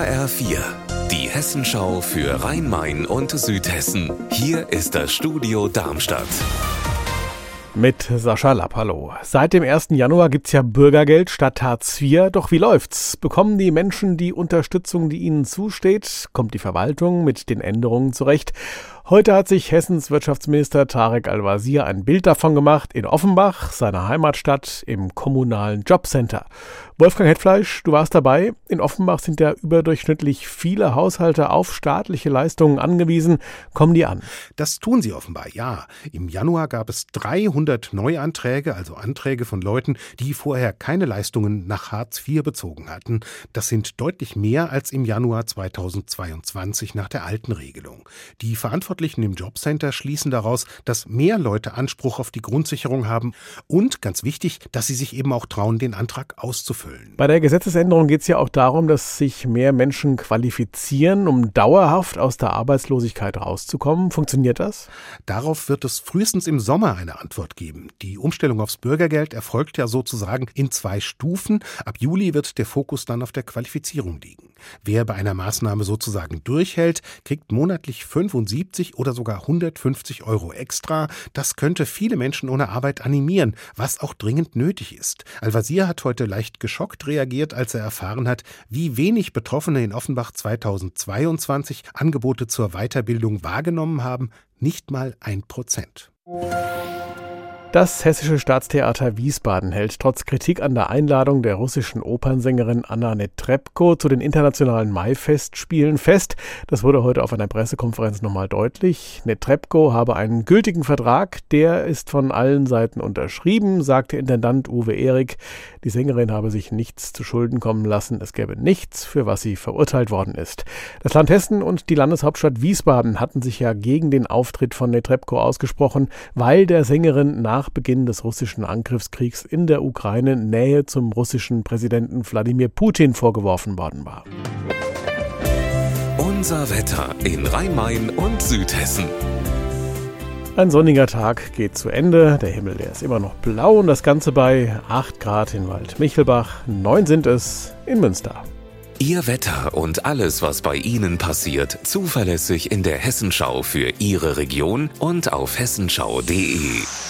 HR4, die Hessenschau für Rhein-Main und Südhessen. Hier ist das Studio Darmstadt. Mit Sascha Lapp, hallo. Seit dem 1. Januar gibt's ja Bürgergeld statt Hartz IV. Doch wie läuft's? Bekommen die Menschen die Unterstützung, die ihnen zusteht? Kommt die Verwaltung mit den Änderungen zurecht? Heute hat sich Hessens Wirtschaftsminister Tarek Al-Wazir ein Bild davon gemacht in Offenbach, seiner Heimatstadt, im kommunalen Jobcenter. Wolfgang Hetfleisch, du warst dabei. In Offenbach sind ja überdurchschnittlich viele Haushalte auf staatliche Leistungen angewiesen. Kommen die an? Das tun sie offenbar, ja. Im Januar gab es 300 Neuanträge, also Anträge von Leuten, die vorher keine Leistungen nach Hartz IV bezogen hatten. Das sind deutlich mehr als im Januar 2022 nach der alten Regelung. Die Verantwortlichen Verantwortlichen im Jobcenter schließen daraus, dass mehr Leute Anspruch auf die Grundsicherung haben und, ganz wichtig, dass sie sich eben auch trauen, den Antrag auszufüllen. Bei der Gesetzesänderung geht es ja auch darum, dass sich mehr Menschen qualifizieren, um dauerhaft aus der Arbeitslosigkeit rauszukommen. Funktioniert das? Darauf wird es frühestens im Sommer eine Antwort geben. Die Umstellung aufs Bürgergeld erfolgt ja sozusagen in zwei Stufen. Ab Juli wird der Fokus dann auf der Qualifizierung liegen. Wer bei einer Maßnahme sozusagen durchhält, kriegt monatlich 75 oder sogar 150 Euro extra. Das könnte viele Menschen ohne Arbeit animieren, was auch dringend nötig ist. Al-Wazir hat heute leicht geschockt reagiert, als er erfahren hat, wie wenig Betroffene in Offenbach 2022 Angebote zur Weiterbildung wahrgenommen haben. Nicht mal ein Prozent. Das Hessische Staatstheater Wiesbaden hält trotz Kritik an der Einladung der russischen Opernsängerin Anna Netrebko zu den internationalen Maifestspielen fest. Das wurde heute auf einer Pressekonferenz nochmal deutlich. Netrebko habe einen gültigen Vertrag, der ist von allen Seiten unterschrieben, sagte Intendant Uwe Erik. Die Sängerin habe sich nichts zu Schulden kommen lassen. Es gäbe nichts, für was sie verurteilt worden ist. Das Land Hessen und die Landeshauptstadt Wiesbaden hatten sich ja gegen den Auftritt von Netrebko ausgesprochen, weil der Sängerin nach nach Beginn des russischen Angriffskriegs in der Ukraine Nähe zum russischen Präsidenten Wladimir Putin vorgeworfen worden war. Unser Wetter in Rhein-Main und Südhessen. Ein sonniger Tag geht zu Ende. Der Himmel, der ist immer noch blau und das Ganze bei 8 Grad in Wald-Michelbach. 9 sind es in Münster. Ihr Wetter und alles, was bei Ihnen passiert, zuverlässig in der Hessenschau für Ihre Region und auf hessenschau.de.